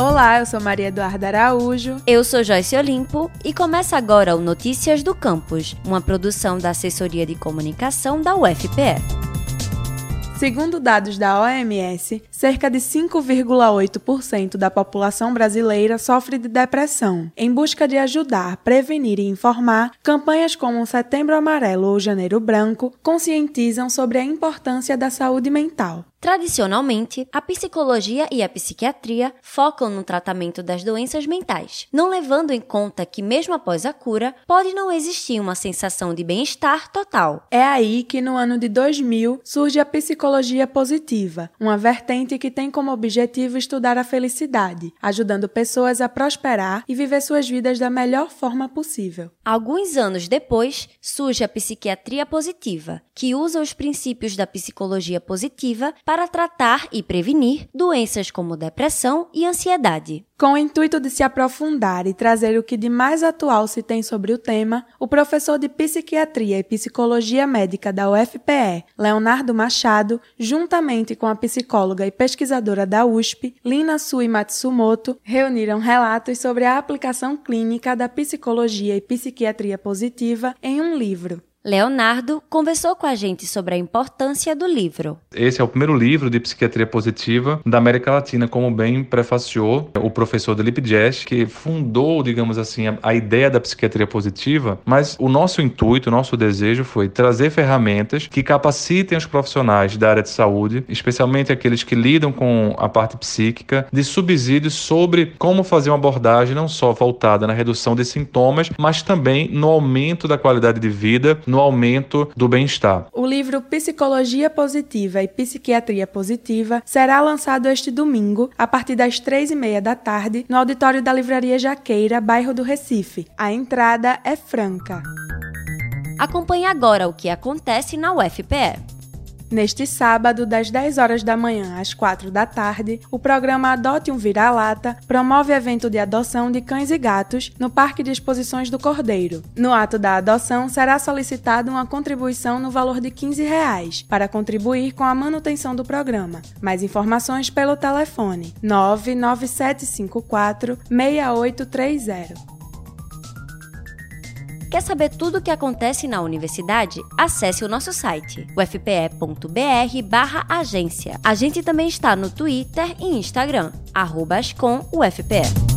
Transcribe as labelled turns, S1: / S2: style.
S1: Olá, eu sou Maria Eduarda Araújo.
S2: Eu sou Joyce Olimpo e começa agora o Notícias do Campus, uma produção da Assessoria de Comunicação da UFPE.
S1: Segundo dados da OMS, cerca de 5,8% da população brasileira sofre de depressão. Em busca de ajudar, prevenir e informar, campanhas como o Setembro Amarelo ou Janeiro Branco conscientizam sobre a importância da saúde mental.
S2: Tradicionalmente, a psicologia e a psiquiatria focam no tratamento das doenças mentais, não levando em conta que, mesmo após a cura, pode não existir uma sensação de bem-estar total.
S1: É aí que, no ano de 2000, surge a psicologia positiva, uma vertente que tem como objetivo estudar a felicidade, ajudando pessoas a prosperar e viver suas vidas da melhor forma possível.
S2: Alguns anos depois, surge a psiquiatria positiva, que usa os princípios da psicologia positiva para tratar e prevenir doenças como depressão e ansiedade.
S1: Com o intuito de se aprofundar e trazer o que de mais atual se tem sobre o tema, o professor de Psiquiatria e Psicologia Médica da UFPE, Leonardo Machado, juntamente com a psicóloga e pesquisadora da USP, Lina Sui Matsumoto, reuniram relatos sobre a aplicação clínica da psicologia e psiquiatria positiva em um livro.
S2: Leonardo conversou com a gente sobre a importância do livro.
S3: Esse é o primeiro livro de psiquiatria positiva da América Latina, como bem prefaciou o professor Delip Jess, que fundou, digamos assim, a, a, ideia da psiquiatria positiva, mas o nosso intuito, o nosso desejo foi trazer ferramentas que capacitem os profissionais da área de saúde, especialmente aqueles que lidam com a parte psíquica, de subsídios sobre como fazer uma abordagem não só voltada na redução de sintomas, mas também no aumento da qualidade de vida no aumento do bem-estar.
S1: O livro Psicologia Positiva e Psiquiatria Positiva será lançado este domingo, a partir das três e meia da tarde, no auditório da Livraria Jaqueira, bairro do Recife. A entrada é franca.
S2: Acompanhe agora o que acontece na UFPE.
S1: Neste sábado, das 10 horas da manhã às 4 da tarde, o programa Adote um Vira-Lata promove evento de adoção de cães e gatos no Parque de Exposições do Cordeiro. No ato da adoção, será solicitada uma contribuição no valor de 15 reais para contribuir com a manutenção do programa. Mais informações pelo telefone 99754 6830.
S2: Quer saber tudo o que acontece na universidade? Acesse o nosso site, ufpe.br/agência. A gente também está no Twitter e Instagram, arroba UFPE.